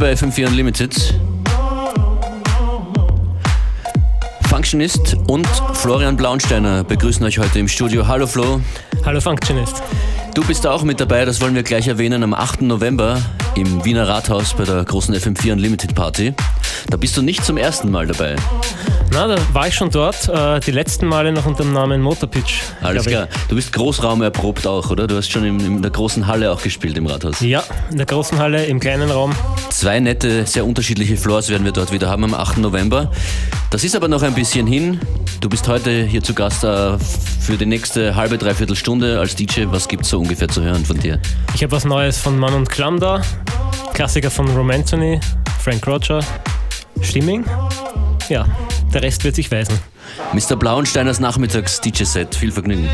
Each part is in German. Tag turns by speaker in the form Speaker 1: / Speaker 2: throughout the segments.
Speaker 1: Willkommen bei FM4 Unlimited. Functionist und Florian Blaunsteiner begrüßen euch heute im Studio. Hallo Flo.
Speaker 2: Hallo Functionist.
Speaker 1: Du bist auch mit dabei, das wollen wir gleich erwähnen, am 8. November im Wiener Rathaus bei der großen FM4 Unlimited Party. Da bist du nicht zum ersten Mal dabei.
Speaker 2: Na, da war ich schon dort, äh, die letzten Male noch unter dem Namen Motorpitch.
Speaker 1: Alles klar. Du bist Großraum erprobt auch, oder? Du hast schon in, in der großen Halle auch gespielt im Rathaus.
Speaker 2: Ja, in der großen Halle, im kleinen Raum.
Speaker 1: Zwei nette, sehr unterschiedliche Floors werden wir dort wieder haben am 8. November. Das ist aber noch ein bisschen hin. Du bist heute hier zu Gast äh, für die nächste halbe, dreiviertel Stunde als DJ. Was gibt es so ungefähr zu hören von dir?
Speaker 2: Ich habe was Neues von Mann und Klamm da. Klassiker von Romanthony, Frank Roger, Stimming. Ja, der Rest wird sich weisen.
Speaker 1: Mr. Blauensteiners Nachmittags-DJ-Set. Viel Vergnügen.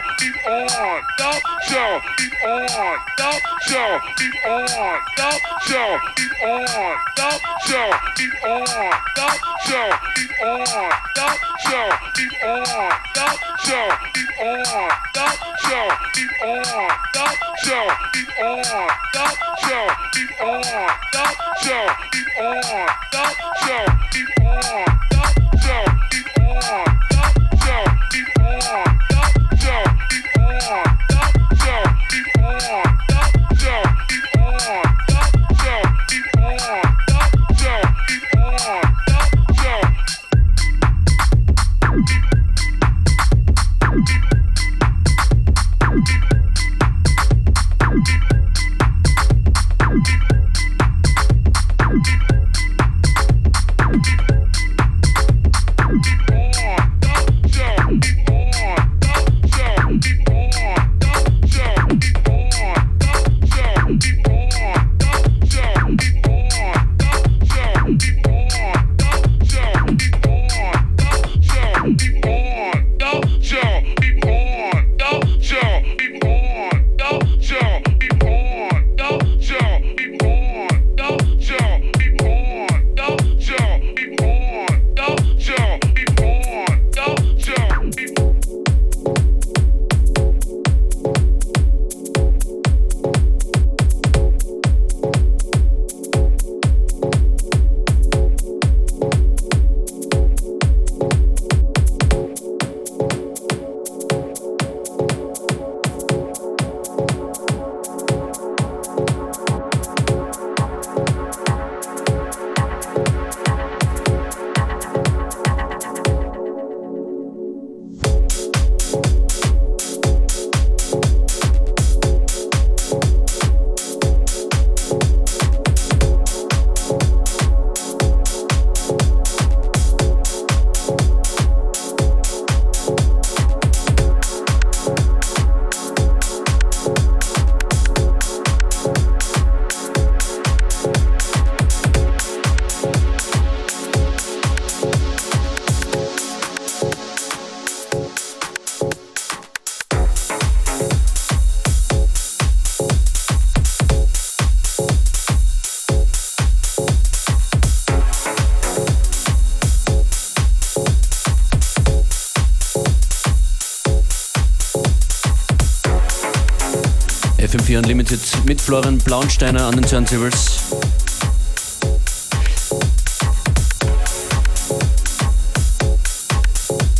Speaker 1: shall be on. Thou
Speaker 3: shall be on. Thou shall be on. Thou
Speaker 4: shall be on. Thou shall be on. Thou shall be on. Thou shall be on. Thou shall be on. Thou shall be on. Thou shall be on.
Speaker 5: FM4 Unlimited mit Florian Blaunsteiner an den Turntables.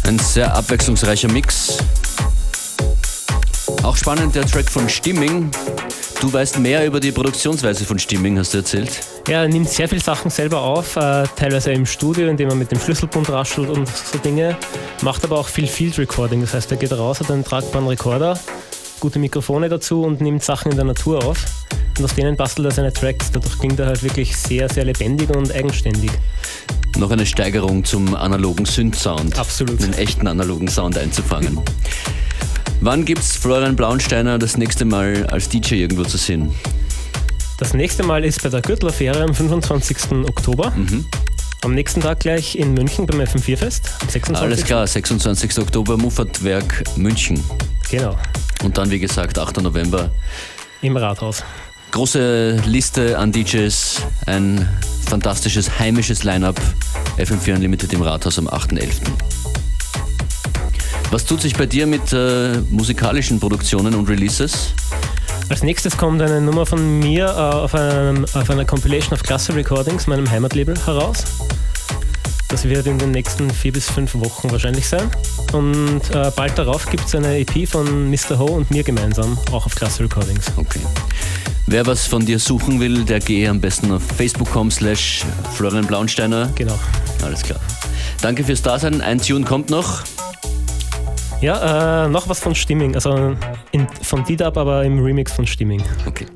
Speaker 5: Ein sehr abwechslungsreicher Mix. Auch spannend der Track von Stimming. Du weißt mehr über die Produktionsweise von Stimming, hast du erzählt.
Speaker 2: Ja, er nimmt sehr viele Sachen selber auf, äh, teilweise im Studio, indem er mit dem Schlüsselbund raschelt und so Dinge. Macht aber auch viel Field Recording, das heißt, er geht raus, hat einen tragbaren Rekorder, gute Mikrofone dazu und nimmt Sachen in der Natur auf. Und aus denen bastelt er seine Tracks. Dadurch klingt er halt wirklich sehr, sehr lebendig und eigenständig.
Speaker 5: Noch eine Steigerung zum analogen Synth-Sound.
Speaker 2: Absolut.
Speaker 5: Einen echten analogen Sound einzufangen. Wann gibt's Florian Blaunsteiner das nächste Mal als DJ irgendwo zu sehen?
Speaker 2: Das nächste Mal ist bei der Gürtelaffäre am 25. Oktober.
Speaker 5: Mhm.
Speaker 2: Am nächsten Tag gleich in München beim FM4-Fest. Am 26.
Speaker 5: Alles klar, 26. Oktober, Muffatwerk München.
Speaker 2: Genau,
Speaker 5: Und dann, wie gesagt, 8. November.
Speaker 2: im Rathaus.
Speaker 5: Große Liste an DJs, ein fantastisches heimisches Line-Up. FM4 Unlimited im Rathaus am 8.11. Was tut sich bei dir mit äh, musikalischen Produktionen und Releases?
Speaker 2: Als nächstes kommt eine Nummer von mir äh, auf, einem, auf einer Compilation of Cluster Recordings, meinem Heimatlabel, heraus. Das wird in den nächsten vier bis fünf Wochen wahrscheinlich sein. Und äh, bald darauf gibt es eine EP von Mr. Ho und mir gemeinsam, auch auf Cluster Recordings.
Speaker 5: Okay. Wer was von dir suchen will, der gehe am besten auf facebook.com slash Florian Blaunsteiner.
Speaker 2: Genau.
Speaker 5: Alles klar. Danke fürs Dasein. Ein Tune kommt noch.
Speaker 2: Ja, äh, noch was von Stimming, also in, von D-Dub, aber im Remix von Stimming.
Speaker 5: Okay.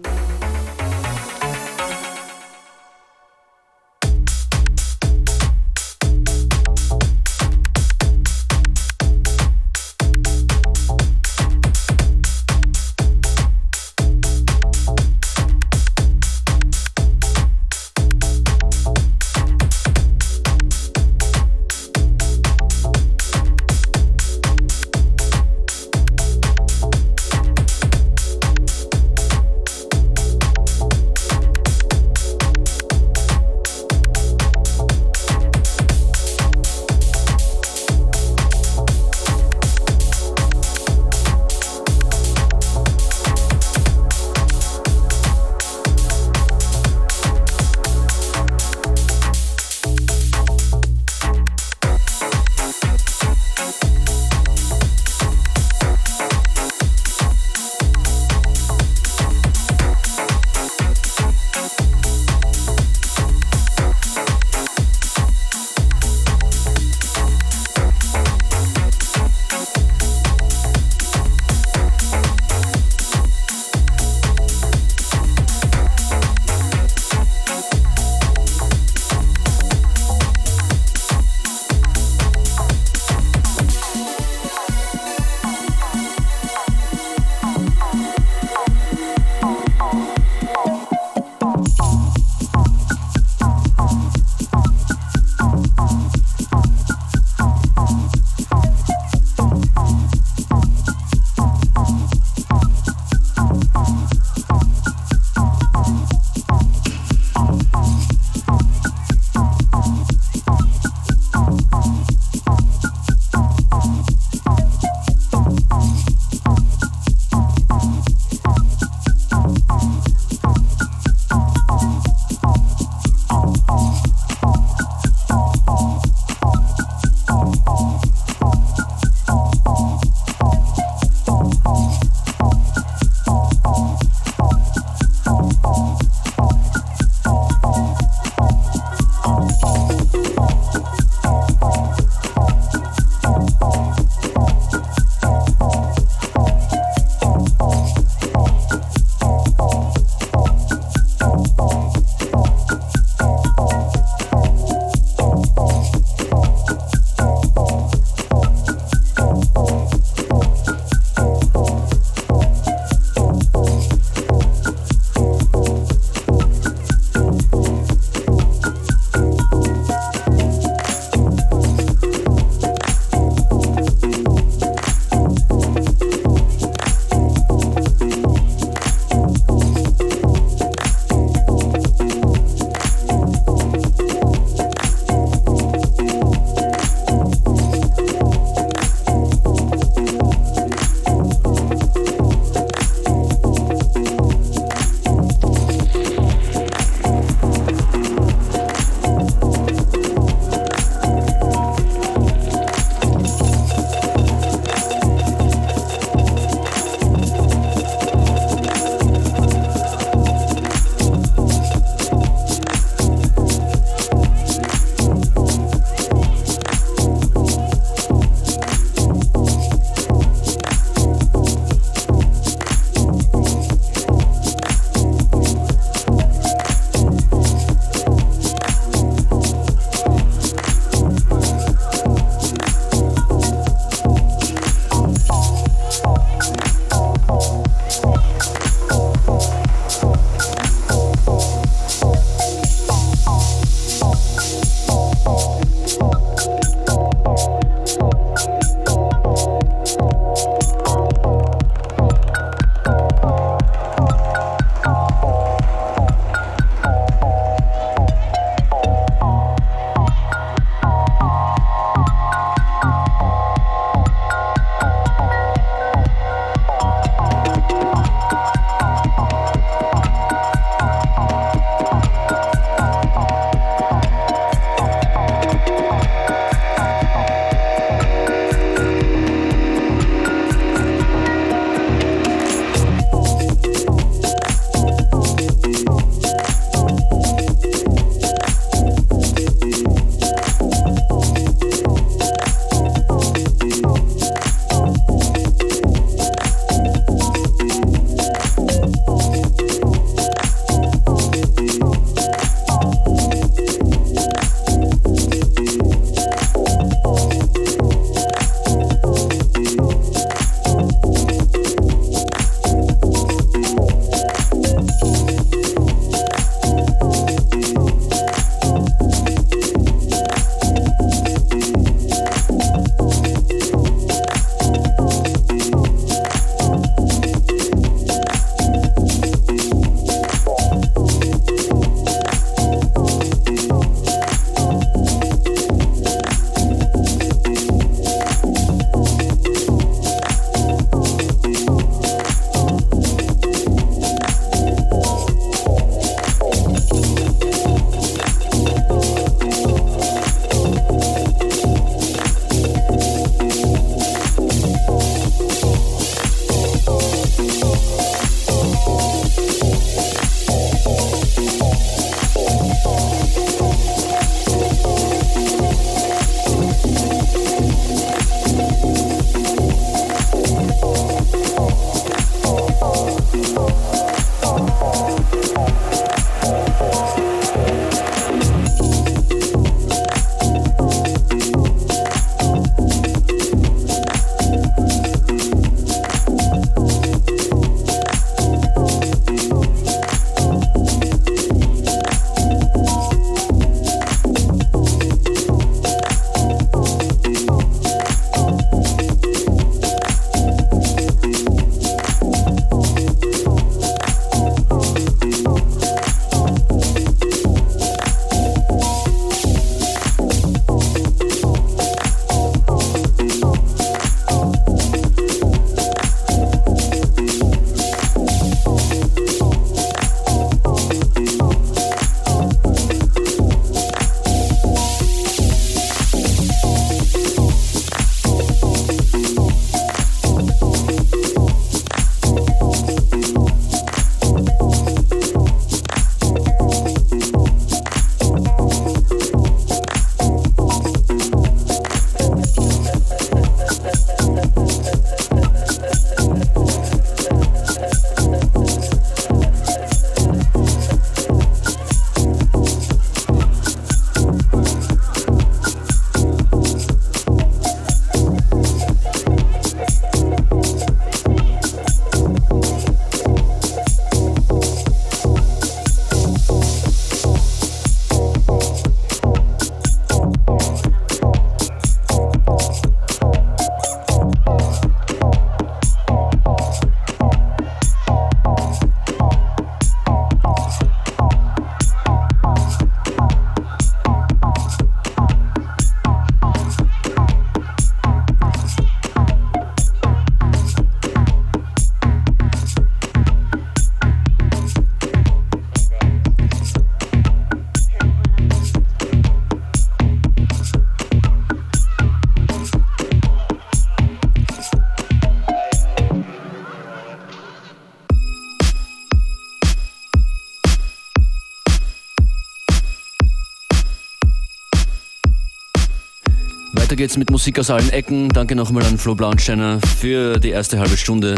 Speaker 5: Geht's mit Musik aus allen Ecken. Danke nochmal an Flo Blaunsteiner für die erste halbe Stunde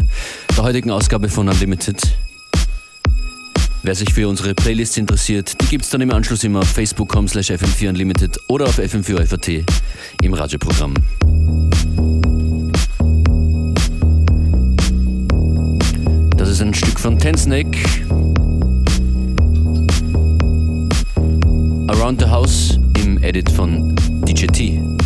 Speaker 5: der heutigen Ausgabe von Unlimited. Wer sich für unsere Playlists interessiert, die gibt's dann im Anschluss immer auf facebook.com slash fm4unlimited oder auf fm4 im Radioprogramm. Das ist ein Stück von Ten Snake. Around the House im Edit von DJ T.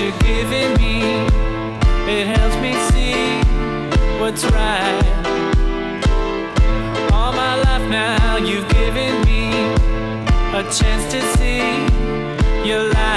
Speaker 3: you're giving me, it helps me see what's right. All my life now, you've given me a chance to see your life.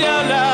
Speaker 3: your love.